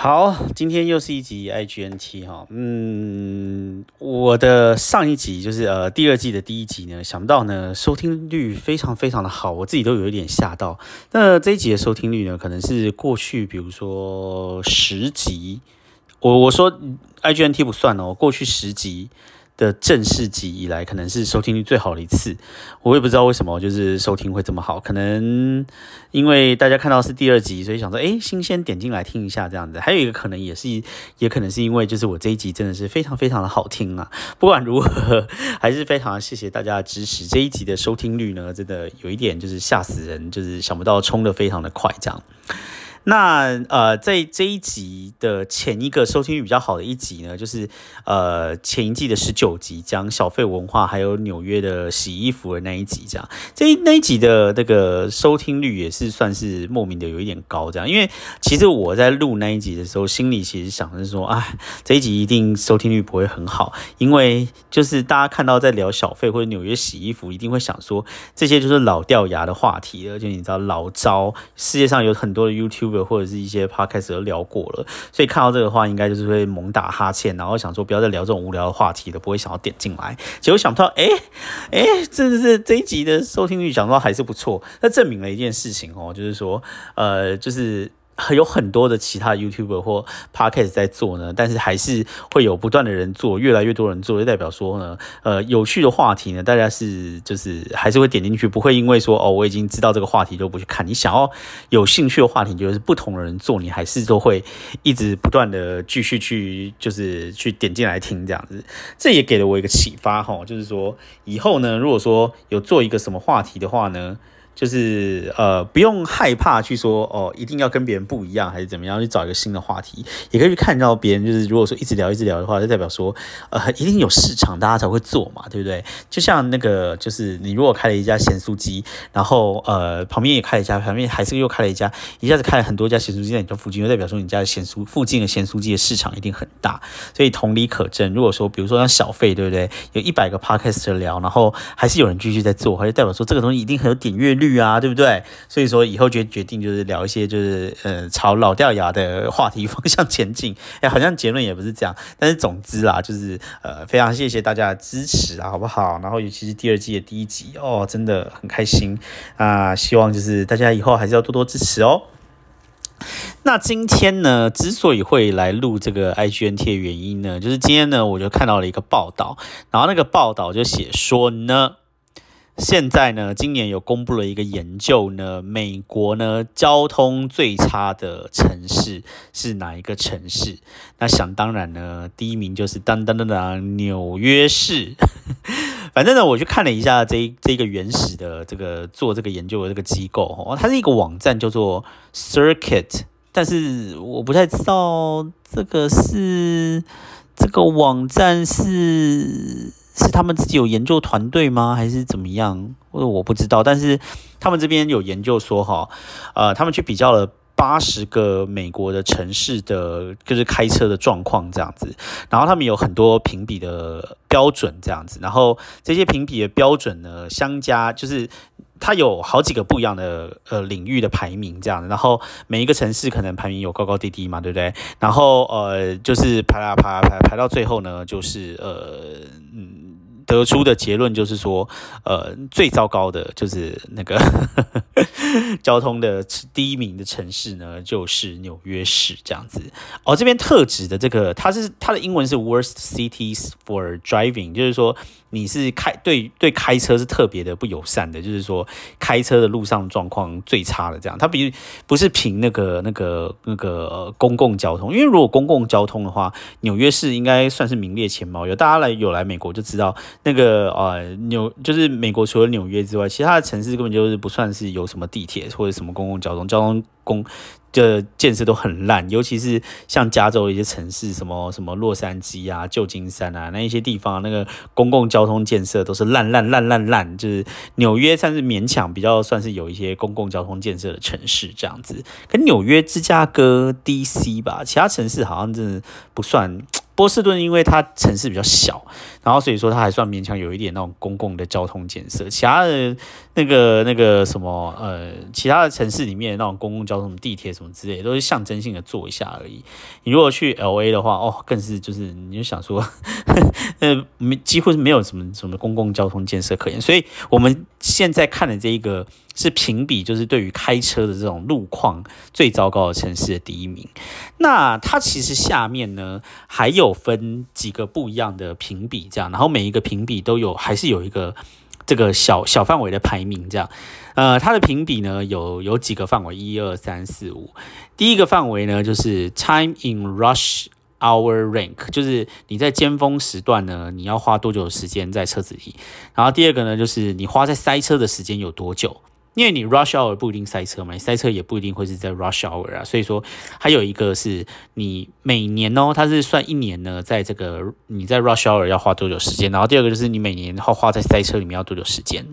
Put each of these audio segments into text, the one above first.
好，今天又是一集 IGNT 哈，嗯，我的上一集就是呃第二季的第一集呢，想不到呢收听率非常非常的好，我自己都有一点吓到。那这一集的收听率呢，可能是过去比如说十集，我我说 IGNT 不算哦，过去十集。的正式集以来，可能是收听率最好的一次。我也不知道为什么，就是收听会这么好。可能因为大家看到是第二集，所以想说，哎，新鲜点进来听一下这样子。还有一个可能也是，也可能是因为就是我这一集真的是非常非常的好听啊。不管如何，还是非常谢谢大家的支持。这一集的收听率呢，真的有一点就是吓死人，就是想不到冲的非常的快这样。那呃，在这一集的前一个收听率比较好的一集呢，就是呃前一季的十九集，讲小费文化还有纽约的洗衣服的那一集，这样这一那一集的那个收听率也是算是莫名的有一点高，这样，因为其实我在录那一集的时候，心里其实想的是说，哎，这一集一定收听率不会很好，因为就是大家看到在聊小费或者纽约洗衣服，一定会想说这些就是老掉牙的话题，而且你知道老招，世界上有很多的 YouTube。或者是一些怕开始都聊过了，所以看到这个话，应该就是会猛打哈欠，然后想说不要再聊这种无聊的话题了，不会想要点进来。结果想不到，哎哎，这是这一集的收听率，想到还是不错。那证明了一件事情哦，就是说，呃，就是。有很多的其他 YouTuber 或 Podcast 在做呢，但是还是会有不断的人做，越来越多人做，就代表说呢，呃，有趣的话题呢，大家是就是还是会点进去，不会因为说哦，我已经知道这个话题就不去看。你想要有兴趣的话题，就是不同的人做，你还是都会一直不断的继续去，就是去点进来听这样子。这也给了我一个启发哈，就是说以后呢，如果说有做一个什么话题的话呢。就是呃，不用害怕去说哦，一定要跟别人不一样，还是怎么样去找一个新的话题，也可以去看到别人。就是如果说一直聊一直聊的话，就代表说呃，一定有市场，大家才会做嘛，对不对？就像那个，就是你如果开了一家咸酥鸡，然后呃，旁边也开了一家，旁边还是又开了一家，一下子开了很多家咸酥鸡在你家附近，就代表说你家的咸酥附近的咸酥鸡的市场一定很大。所以同理可证，如果说比如说像小费，对不对？有一百个 podcast 聊，然后还是有人继续在做，就代表说这个东西一定很有点阅率。啊，对不对？所以说以后决决定就是聊一些就是呃朝老掉牙的话题方向前进。哎，好像结论也不是这样，但是总之啦，就是呃非常谢谢大家的支持啊，好不好？然后尤其是第二季的第一集哦，真的很开心啊！希望就是大家以后还是要多多支持哦。那今天呢，之所以会来录这个 IGNT 的原因呢，就是今天呢我就看到了一个报道，然后那个报道就写说呢。现在呢，今年有公布了一个研究呢，美国呢交通最差的城市是哪一个城市？那想当然呢，第一名就是当当当当纽约市。反正呢，我去看了一下这这个原始的这个做这个研究的这个机构哦，它是一个网站叫做 Circuit，但是我不太知道这个是这个网站是。是他们自己有研究团队吗？还是怎么样？或者我不知道。但是他们这边有研究说，哈，呃，他们去比较了八十个美国的城市的，就是开车的状况这样子。然后他们有很多评比的标准这样子。然后这些评比的标准呢，相加就是它有好几个不一样的呃领域的排名这样。然后每一个城市可能排名有高高低低嘛，对不对？然后呃，就是排啊排啊排排到最后呢，就是呃嗯。得出的结论就是说，呃，最糟糕的就是那个 交通的第一名的城市呢，就是纽约市这样子。哦，这边特指的这个，它是它的英文是 worst cities for driving，就是说。你是开对对开车是特别的不友善的，就是说开车的路上状况最差的这样。它比不是凭那个那个那个公共交通，因为如果公共交通的话，纽约市应该算是名列前茅。有大家来有来美国就知道，那个呃纽就是美国除了纽约之外，其他的城市根本就是不算是有什么地铁或者什么公共交通交通公。的建设都很烂，尤其是像加州一些城市，什么什么洛杉矶啊、旧金山啊，那一些地方，那个公共交通建设都是烂烂烂烂烂。就是纽约算是勉强比较算是有一些公共交通建设的城市这样子，跟纽约、芝加哥、DC 吧，其他城市好像真的不算。波士顿因为它城市比较小。然后所以说它还算勉强有一点那种公共的交通建设，其他的那个那个什么呃，其他的城市里面那种公共交通、地铁什么之类，都是象征性的做一下而已。你如果去 L A 的话，哦，更是就是你就想说，呃，没几乎是没有什么什么公共交通建设可言，所以我们现在看的这一个。是评比，就是对于开车的这种路况最糟糕的城市的第一名。那它其实下面呢还有分几个不一样的评比，这样，然后每一个评比都有还是有一个这个小小范围的排名，这样。呃，它的评比呢有有几个范围，一二三四五。第一个范围呢就是 time in rush hour rank，就是你在尖峰时段呢你要花多久时间在车子里。然后第二个呢就是你花在塞车的时间有多久。因为你 rush hour 不一定塞车嘛，塞车也不一定会是在 rush hour 啊，所以说还有一个是你每年哦，它是算一年呢，在这个你在 rush hour 要花多久时间，然后第二个就是你每年花花在塞车里面要多久时间。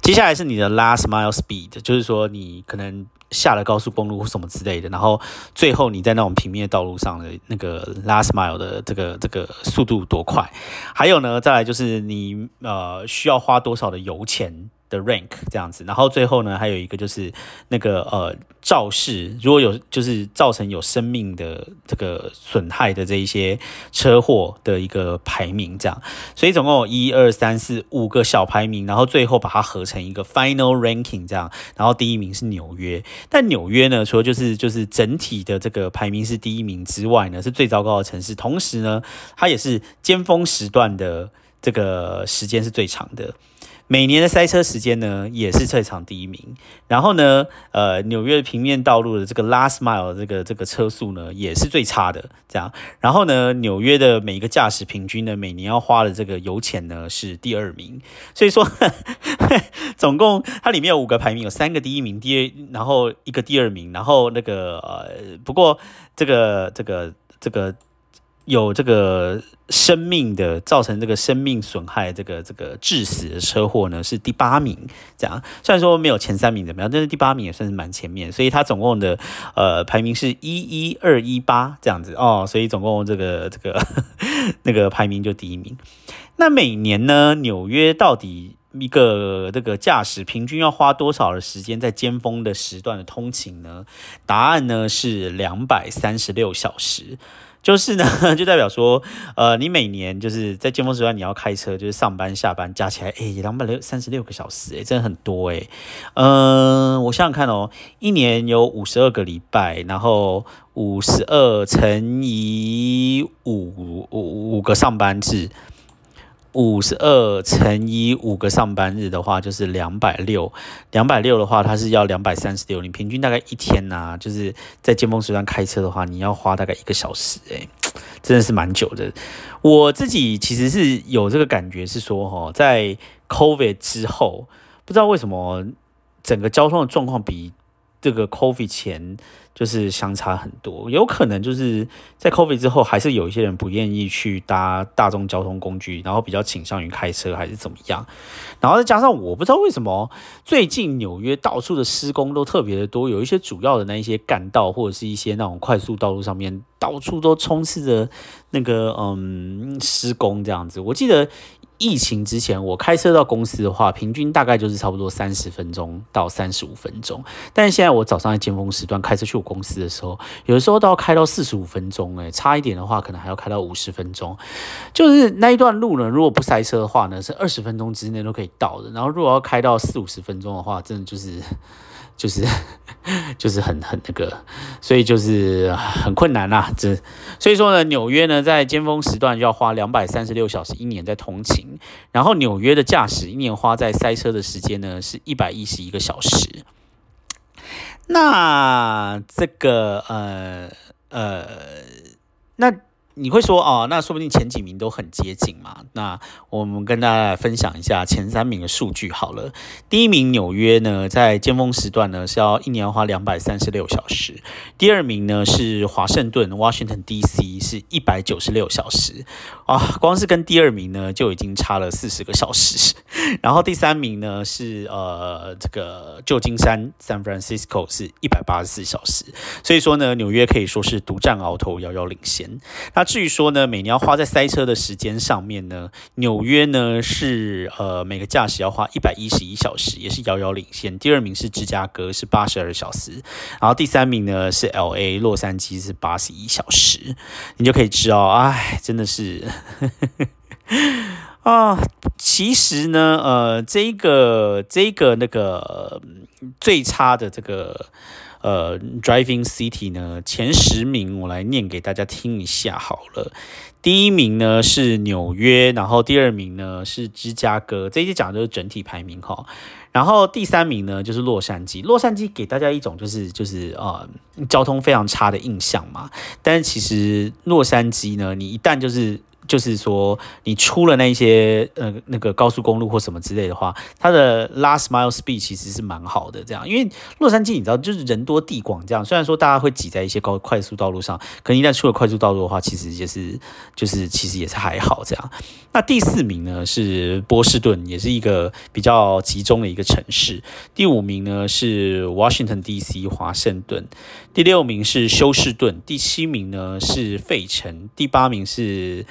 接下来是你的 last mile speed，就是说你可能下了高速公路或什么之类的，然后最后你在那种平面道路上的那个 last mile 的这个这个速度多快，还有呢，再来就是你呃需要花多少的油钱。的 rank 这样子，然后最后呢，还有一个就是那个呃肇事，如果有就是造成有生命的这个损害的这一些车祸的一个排名，这样，所以总共有一二三四五个小排名，然后最后把它合成一个 final ranking 这样，然后第一名是纽约，但纽约呢，除了就是就是整体的这个排名是第一名之外呢，是最糟糕的城市，同时呢，它也是尖峰时段的这个时间是最长的。每年的塞车时间呢，也是这场第一名。然后呢，呃，纽约的平面道路的这个 last mile 这个这个车速呢，也是最差的。这样，然后呢，纽约的每一个驾驶平均呢，每年要花的这个油钱呢，是第二名。所以说，总共它里面有五个排名，有三个第一名，第二，然后一个第二名，然后那个呃，不过这个这个这个。有这个生命的造成这个生命损害，这个这个致死的车祸呢是第八名，这样虽然说没有前三名怎么样，但是第八名也算是蛮前面，所以它总共的呃排名是一一二一八这样子哦，所以总共这个这个那个排名就第一名。那每年呢，纽约到底一个这个驾驶平均要花多少的时间在尖峰的时段的通勤呢？答案呢是两百三十六小时。就是呢，就代表说，呃，你每年就是在尖峰时段你要开车，就是上班下班加起来，哎，两百六三十六个小时，哎，真的很多哎。嗯，我想想看哦，一年有五十二个礼拜，然后五十二乘以五五五个上班日。五十二乘以五个上班日的话，就是两百六。两百六的话，它是要两百三十六。你平均大概一天呐，就是在尖峰时段开车的话，你要花大概一个小时，哎，真的是蛮久的。我自己其实是有这个感觉，是说哈，在 COVID 之后，不知道为什么整个交通的状况比这个 COVID 前。就是相差很多，有可能就是在 COVID 之后，还是有一些人不愿意去搭大众交通工具，然后比较倾向于开车，还是怎么样？然后再加上我不知道为什么最近纽约到处的施工都特别的多，有一些主要的那一些干道或者是一些那种快速道路上面，到处都充斥着那个嗯施工这样子。我记得。疫情之前，我开车到公司的话，平均大概就是差不多三十分钟到三十五分钟。但是现在我早上在尖峰时段开车去我公司的时候，有的时候都要开到四十五分钟，诶，差一点的话，可能还要开到五十分钟。就是那一段路呢，如果不塞车的话呢，是二十分钟之内都可以到的。然后如果要开到四五十分钟的话，真的就是。就是 就是很很那个，所以就是很困难啦。这所以说呢，纽约呢在尖峰时段就要花两百三十六小时一年在通勤，然后纽约的驾驶一年花在塞车的时间呢是一百一十一个小时。那这个呃呃那。你会说哦，那说不定前几名都很接近嘛？那我们跟大家来分享一下前三名的数据好了。第一名纽约呢，在尖峰时段呢是要一年要花两百三十六小时。第二名呢是华盛顿 （Washington D.C.），是一百九十六小时。啊，光是跟第二名呢就已经差了四十个小时。然后第三名呢是呃这个旧金山 （San Francisco） 是一百八十四小时。所以说呢，纽约可以说是独占鳌头，遥遥领先。那那至于说呢，每年要花在塞车的时间上面呢，纽约呢是呃每个驾驶要花一百一十一小时，也是遥遥领先。第二名是芝加哥是八十二小时，然后第三名呢是 L A 洛杉矶是八十一小时。你就可以知道，哎，真的是。啊，其实呢，呃，这个这个那个最差的这个呃 driving city 呢，前十名我来念给大家听一下好了。第一名呢是纽约，然后第二名呢是芝加哥，这些讲的都是整体排名哈。然后第三名呢就是洛杉矶，洛杉矶给大家一种就是就是呃交通非常差的印象嘛。但是其实洛杉矶呢，你一旦就是就是说，你出了那些呃那个高速公路或什么之类的话，它的 last mile speed 其实是蛮好的。这样，因为洛杉矶你知道，就是人多地广，这样虽然说大家会挤在一些高快速道路上，可一旦出了快速道路的话，其实也是就是其实也是还好这样。那第四名呢是波士顿，也是一个比较集中的一个城市。第五名呢是 Washington D.C. 华盛顿，第六名是休斯顿，第七名呢是费城，第八名是。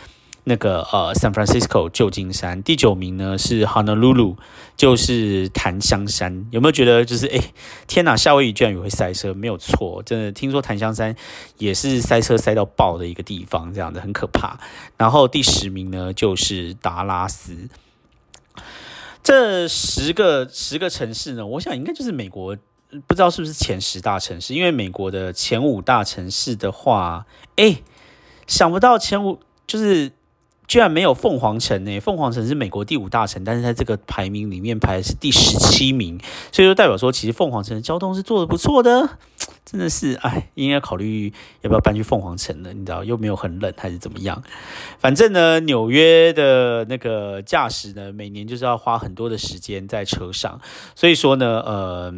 那个呃，San Francisco 旧金山，第九名呢是 Honolulu，就是檀香山。有没有觉得就是哎，天哪，夏威夷居然也会塞车？没有错，真的听说檀香山也是塞车塞到爆的一个地方，这样的很可怕。然后第十名呢就是达拉斯。这十个十个城市呢，我想应该就是美国，不知道是不是前十大城市？因为美国的前五大城市的话，哎，想不到前五就是。居然没有凤凰城呢？凤凰城是美国第五大城，但是在这个排名里面排是第十七名，所以说代表说其实凤凰城的交通是做的不错的。真的是哎，应该考虑要不要搬去凤凰城了？你知道又没有很冷还是怎么样？反正呢，纽约的那个驾驶呢，每年就是要花很多的时间在车上，所以说呢，呃，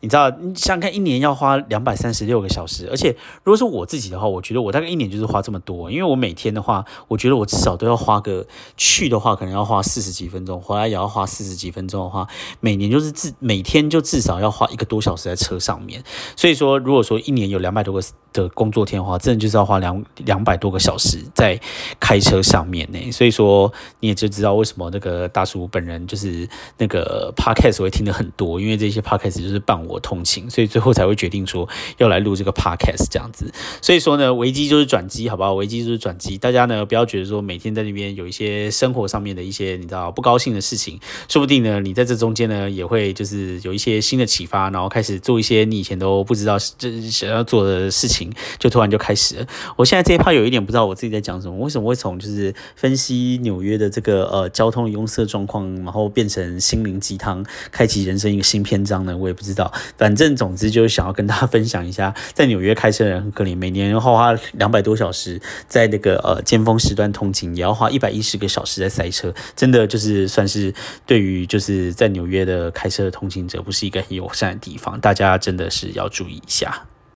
你知道，你想看，一年要花两百三十六个小时，而且如果是我自己的话，我觉得我大概一年就是花这么多，因为我每天的话，我觉得我至少都要花个去的话，可能要花四十几分钟，回来也要花四十几分钟的话，每年就是至每天就至少要花一个多小时在车上面，所以说。如果说一年有两百多个的工作天的话，真的就是要花两两百多个小时在开车上面呢。所以说你也就知道为什么那个大叔本人就是那个 podcast 会听的很多，因为这些 podcast 就是伴我通勤，所以最后才会决定说要来录这个 podcast 这样子。所以说呢，危机就是转机，好不好？危机就是转机，大家呢不要觉得说每天在那边有一些生活上面的一些你知道不高兴的事情，说不定呢你在这中间呢也会就是有一些新的启发，然后开始做一些你以前都不知道。这想要做的事情，就突然就开始了。我现在这一趴有一点不知道我自己在讲什么，为什么会从就是分析纽约的这个呃交通拥塞状况，然后变成心灵鸡汤，开启人生一个新篇章呢？我也不知道。反正总之就是想要跟大家分享一下，在纽约开车的人很可怜，每年要花两百多小时在那个呃尖峰时段通勤，也要花一百一十个小时在塞车，真的就是算是对于就是在纽约的开车的通勤者，不是一个很友善的地方。大家真的是要注意一。下。